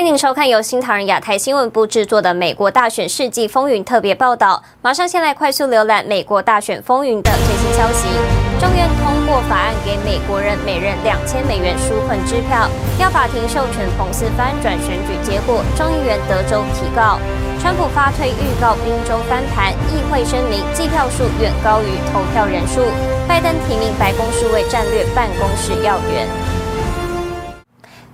欢迎您收看由新唐人亚太新闻部制作的《美国大选世纪风云》特别报道。马上先来快速浏览美国大选风云的最新消息。众院通过法案，给美国人每人两千美元纾困支票，要法庭授权彭斯翻转选举结果。众议员德州提告，川普发推预告宾州翻盘，议会声明计票数远高于投票人数。拜登提名白宫数位战略办公室要员。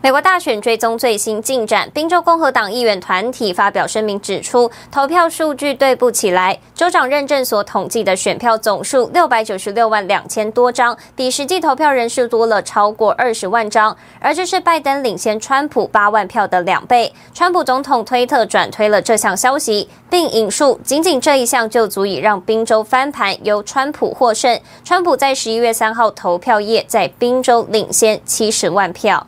美国大选追踪最新进展，宾州共和党议员团体发表声明指出，投票数据对不起来。州长认证所统计的选票总数六百九十六万两千多张，比实际投票人数多了超过二十万张，而这是拜登领先川普八万票的两倍。川普总统推特转推了这项消息，并引述：“仅仅这一项就足以让宾州翻盘，由川普获胜。川普在十一月三号投票夜在宾州领先七十万票。”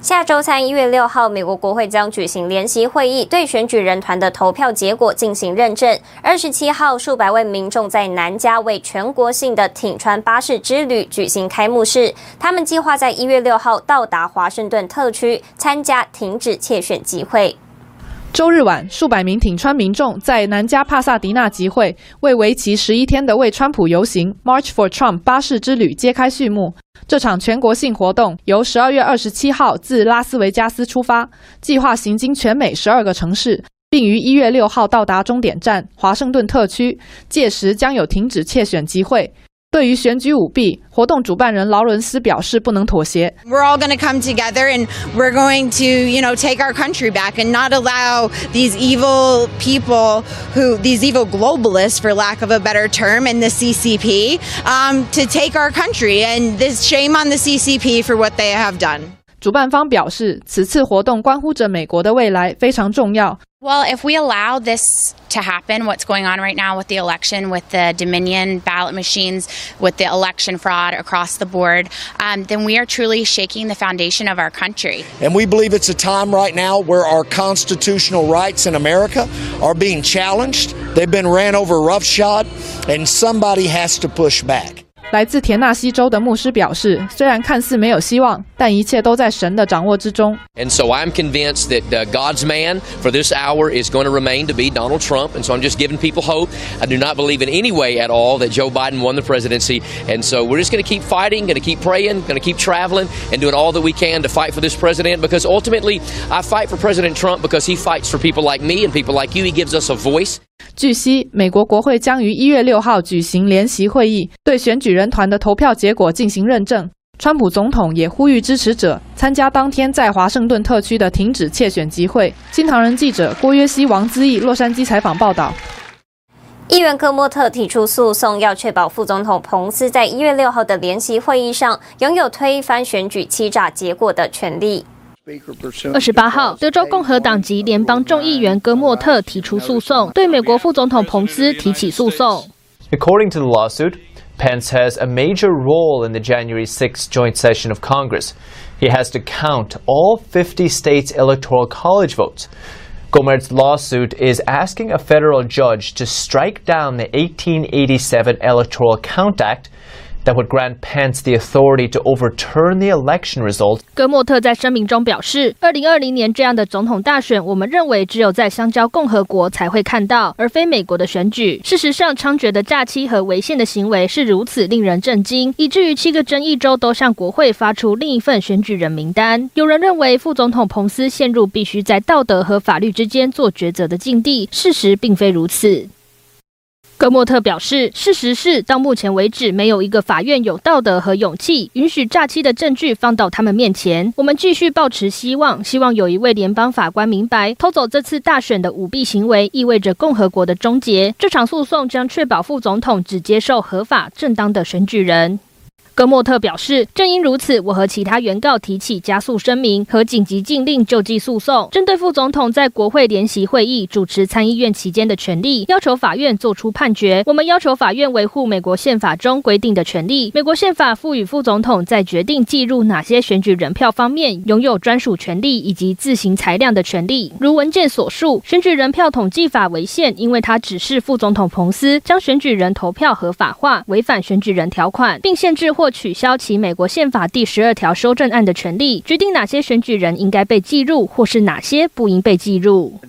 下周三一月六号，美国国会将举行联席会议，对选举人团的投票结果进行认证。二十七号，数百位民众在南加为全国性的挺川巴士之旅举行开幕式。他们计划在一月六号到达华盛顿特区参加停止窃选集会。周日晚，数百名挺川民众在南加帕萨迪纳集会，为为期十一天的为川普游行 （March for Trump） 巴士之旅揭开序幕。这场全国性活动由十二月二十七号自拉斯维加斯出发，计划行经全美十二个城市，并于一月六号到达终点站华盛顿特区，届时将有停止窃选机会。对于选举舞弊，活动主办人劳伦斯表示不能妥协。We're all going to come together and we're going to, you know, take our country back and not allow these evil people who, these evil globalists, for lack of a better term, in the CCP, um, to take our country. And this shame on the CCP for what they have done. 主办方表示，此次活动关乎着美国的未来，非常重要。Well, if we allow this to happen, what's going on right now with the election, with the Dominion ballot machines, with the election fraud across the board, um, then we are truly shaking the foundation of our country. And we believe it's a time right now where our constitutional rights in America are being challenged. They've been ran over roughshod, and somebody has to push back. 来自田纳西州的牧师表示，虽然看似没有希望，但一切都在神的掌握之中。And so I'm convinced that God's man for this hour is going to remain to be Donald Trump. And so I'm just giving people hope. I do not believe in any way at all that Joe Biden won the presidency. And so we're just going to keep fighting, going to keep praying, going to keep traveling, and doing all that we can to fight for this president. Because ultimately, I fight for President Trump because he fights for people like me and people like you. He gives us a voice. 据悉，美国国会将于一月六号举行联席会议，对选举人团的投票结果进行认证。川普总统也呼吁支持者参加当天在华盛顿特区的停止窃选集会。新唐人记者郭约西、王资义，洛杉矶采访报道。议员戈莫特提出诉讼，要确保副总统彭斯在一月六号的联席会议上拥有推翻选举欺诈结果的权利。二十八号，德州共和党籍联邦众议员戈莫特提出诉讼，对美国副总统彭斯提起诉讼。According to the lawsuit, Pence has a major role in the January 6th joint session of Congress. He has to count all 50 states' electoral college votes. Gohmert's lawsuit is asking a federal judge to strike down the 1887 Electoral Count Act. That would grant Pence the authority to overturn the election result. 戈莫特在声明中表示，二零二零年这样的总统大选，我们认为只有在香蕉共和国才会看到，而非美国的选举。事实上，猖獗的诈欺和违宪的行为是如此令人震惊，以至于七个争议州都向国会发出另一份选举人名单。有人认为副总统彭斯陷入必须在道德和法律之间做抉择的境地，事实并非如此。戈莫特表示，事实是，到目前为止，没有一个法院有道德和勇气允许诈欺的证据放到他们面前。我们继续抱持希望，希望有一位联邦法官明白，偷走这次大选的舞弊行为意味着共和国的终结。这场诉讼将确保副总统只接受合法正当的选举人。戈莫特表示，正因如此，我和其他原告提起加速声明和紧急禁令救济诉讼，针对副总统在国会联席会议主持参议院期间的权利，要求法院做出判决。我们要求法院维护美国宪法中规定的权利。美国宪法赋予副总统在决定计入哪些选举人票方面拥有专属权利以及自行裁量的权利。如文件所述，选举人票统计法违宪，因为它指示副总统彭斯将选举人投票合法化，违反选举人条款，并限制或过取消其美国宪法第十二条修正案的权利，决定哪些选举人应该被记入，或是哪些不应被记录。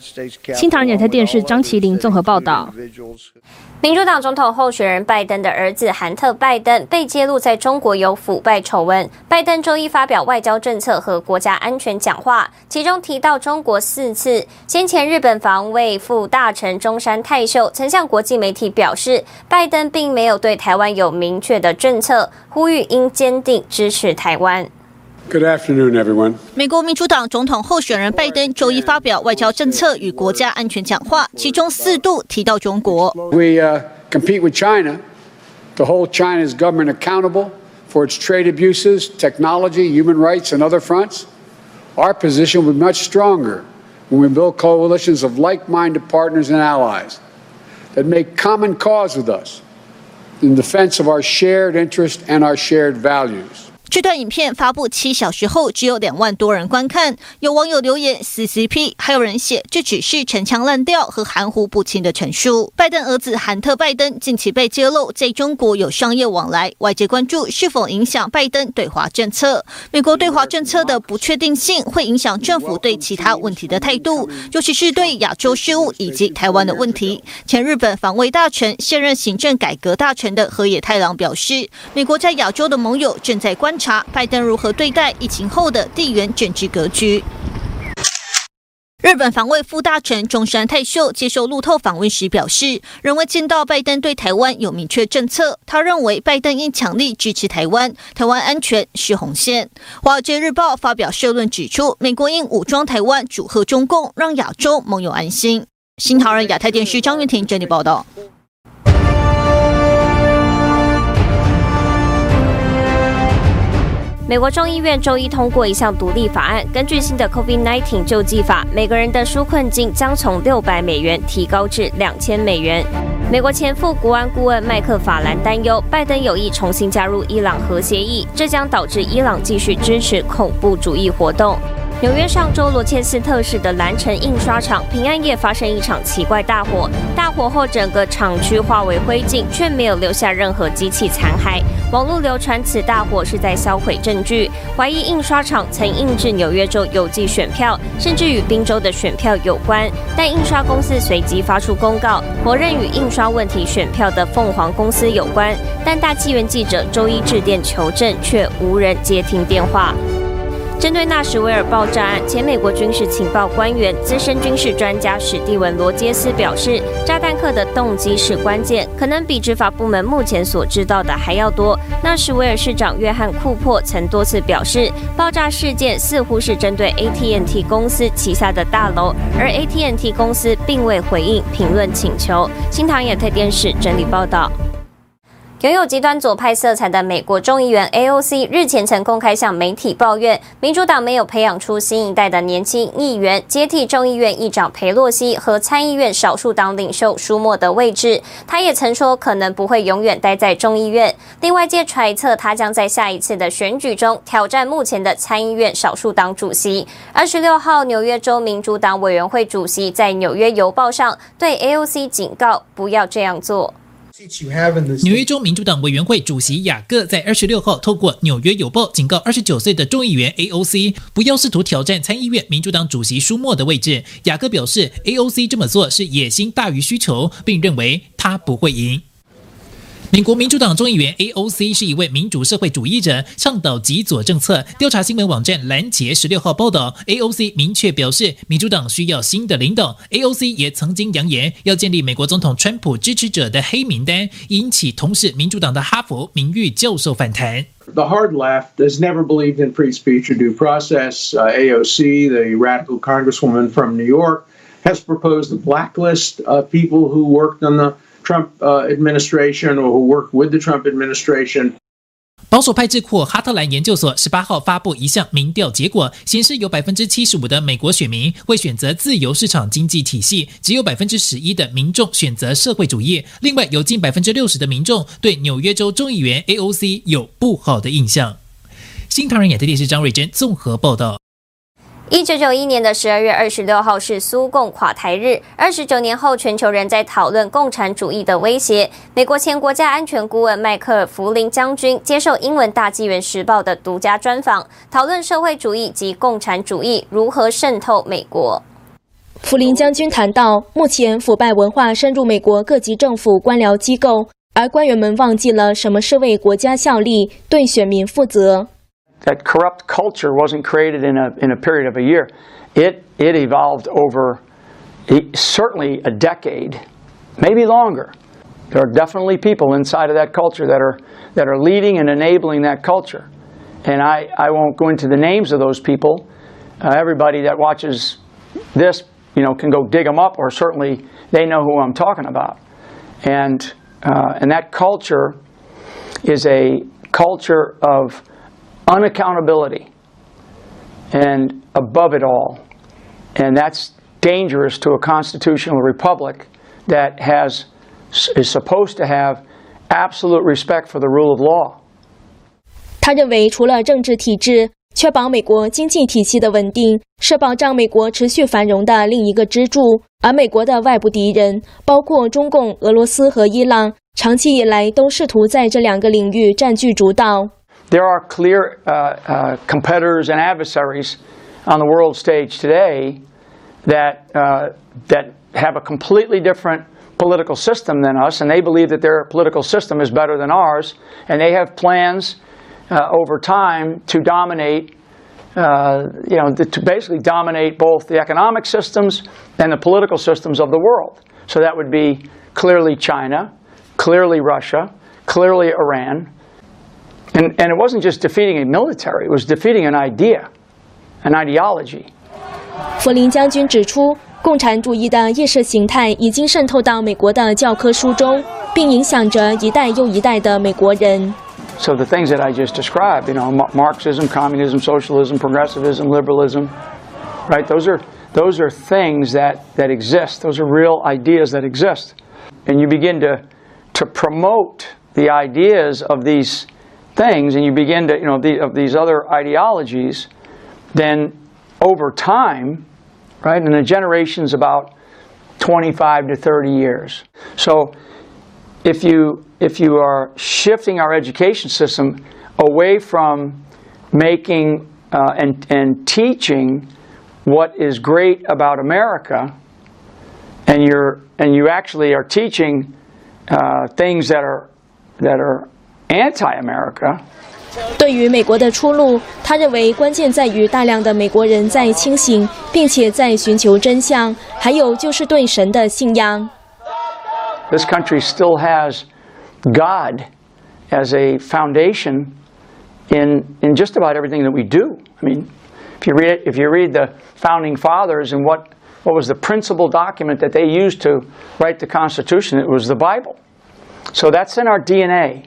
新唐人亚太电视张麒麟综合报道。民主党总统候选人拜登的儿子韩特·拜登被揭露在中国有腐败丑闻。拜登周一发表外交政策和国家安全讲话，其中提到中国四次。先前日本防卫副大臣中山泰秀曾向国际媒体表示，拜登并没有对台湾有明确的政策，呼 吁应坚定支持台湾。Good afternoon, everyone. 美国民主党总统候选人拜登周一发表外交政策与国家安全讲话，其中四度提到中国。We uh, compete with China to hold China's government accountable for its trade abuses, technology, human rights, and other fronts. Our position will be much stronger when we build coalitions of like-minded partners and allies that make common cause with us in defense of our shared interests and our shared values. 这段影片发布七小时后，只有两万多人观看。有网友留言 “CCP”，还有人写这只是陈腔滥调和含糊不清的陈述。拜登儿子韩特·拜登近期被揭露在中国有商业往来，外界关注是否影响拜登对华政策。美国对华政策的不确定性会影响政府对其他问题的态度，尤其是对亚洲事务以及台湾的问题。前日本防卫大臣、现任行政改革大臣的河野太郎表示，美国在亚洲的盟友正在观查拜登如何对待疫情后的地缘政治格局。日本防卫副大臣中山泰秀接受路透访问时表示，仍未见到拜登对台湾有明确政策。他认为拜登应强力支持台湾，台湾安全是红线。华尔街日报发表社论指出，美国应武装台湾，阻吓中共，让亚洲盟友安心。新唐人亚太电视张元婷整理报道。美国众议院周一通过一项独立法案，根据新的 COVID-19 救济法，每个人的纾困金将从六百美元提高至两千美元。美国前副国安顾问麦克法兰担忧，拜登有意重新加入伊朗核协议，这将导致伊朗继续支持恐怖主义活动。纽约上周罗切斯特市的蓝城印刷厂平安夜发生一场奇怪大火，大火后整个厂区化为灰烬，却没有留下任何机器残骸。网络流传此大火是在销毁证据，怀疑印刷厂曾印制纽约州邮寄选票，甚至与宾州的选票有关。但印刷公司随即发出公告，否认与印刷问题选票的凤凰公司有关。但大纪元记者周一致电求证，却无人接听电话。针对纳什维尔爆炸案，前美国军事情报官员、资深军事专家史蒂文·罗杰斯表示，炸弹客的动机是关键，可能比执法部门目前所知道的还要多。纳什维尔市长约翰·库珀曾多次表示，爆炸事件似乎是针对 AT&T 公司旗下的大楼，而 AT&T 公司并未回应评论请求。新唐亚太电视整理报道。拥有极端左派色彩的美国众议员 AOC 日前曾公开向媒体抱怨，民主党没有培养出新一代的年轻议员接替众议院议长裴洛西和参议院少数党领袖舒默的位置。他也曾说，可能不会永远待在众议院。另外界揣测，他将在下一次的选举中挑战目前的参议院少数党主席。二十六号，纽约州民主党委员会主席在《纽约邮报》上对 AOC 警告，不要这样做。纽约州民主党委员会主席雅各在二十六号透过《纽约邮报》警告二十九岁的众议员 AOC 不要试图挑战参议院民主党主席舒默的位置。雅各表示，AOC 这么做是野心大于需求，并认为他不会赢。美国民主党众议员 AOC 是一位民主社会主义者，倡导极左政策。调查新闻网站拦截十六号报道，AOC 明确表示，民主党需要新的领导。AOC 也曾经扬言要建立美国总统川普支持者的黑名单，引起同是民主党的哈佛名誉教授反弹。The hard left has never believed in free speech or due process. Uh, AOC, the radical congresswoman from New York, has proposed a blacklist of people who worked on the Trump administration or who work with the Trump administration。保守派智库哈特兰研究所十八号发布一项民调结果，显示有百分之七十五的美国选民会选择自由市场经济体系，只有百分之十一的民众选择社会主义。另外，有近百分之六十的民众对纽约州众议员 AOC 有不好的印象。新唐人亚太电视张瑞珍综合报道。一九九一年的十二月二十六号是苏共垮台日，二十九年后，全球仍在讨论共产主义的威胁。美国前国家安全顾问迈克尔·弗林将军接受英文大纪元时报的独家专访，讨论社会主义及共产主义如何渗透美国。弗林将军谈到，目前腐败文化深入美国各级政府官僚机构，而官员们忘记了什么是为国家效力、对选民负责。That corrupt culture wasn't created in a, in a period of a year. It, it evolved over certainly a decade, maybe longer. There are definitely people inside of that culture that are, that are leading and enabling that culture. And I, I won't go into the names of those people. Uh, everybody that watches this, you know, can go dig them up, or certainly they know who I'm talking about. And, uh, and that culture is a culture of unaccountability and above it all. And that's dangerous to a constitutional republic that has is supposed to have absolute respect for the rule of law. 他认为，除了政治体制，确保美国经济体系的稳定，是保障美国持续繁荣的另一个支柱。而美国的外部敌人，包括中共、俄罗斯和伊朗，长期以来都试图在这两个领域占据主导。There are clear uh, uh, competitors and adversaries on the world stage today that, uh, that have a completely different political system than us, and they believe that their political system is better than ours, and they have plans uh, over time to dominate. Uh, you know, to basically dominate both the economic systems and the political systems of the world. So that would be clearly China, clearly Russia, clearly Iran, and, and it wasn't just defeating a military, it was defeating an idea, an ideology. 弗林将军指出，共产主义的意识形态已经渗透到美国的教科书中，并影响着一代又一代的美国人。So the things that I just described, you know, Marxism, communism, socialism, progressivism, liberalism, right? Those are those are things that that exist. Those are real ideas that exist, and you begin to to promote the ideas of these things and you begin to, you know, the, of these other ideologies, then over time, right, and the generation's about 25 to 30 years. So if you, if you are shifting our education system away from making uh, and, and teaching what is great about America, and you're and you actually are teaching uh, things that are that are anti-America. 对于美国的出路，他认为关键在于大量的美国人在清醒，并且在寻求真相，还有就是对神的信仰。This country still has God as a foundation in in just about everything that we do. I mean, if you read if you read the founding fathers and what what was the principal document that they used to write the Constitution, it was the Bible. So that's in our DNA.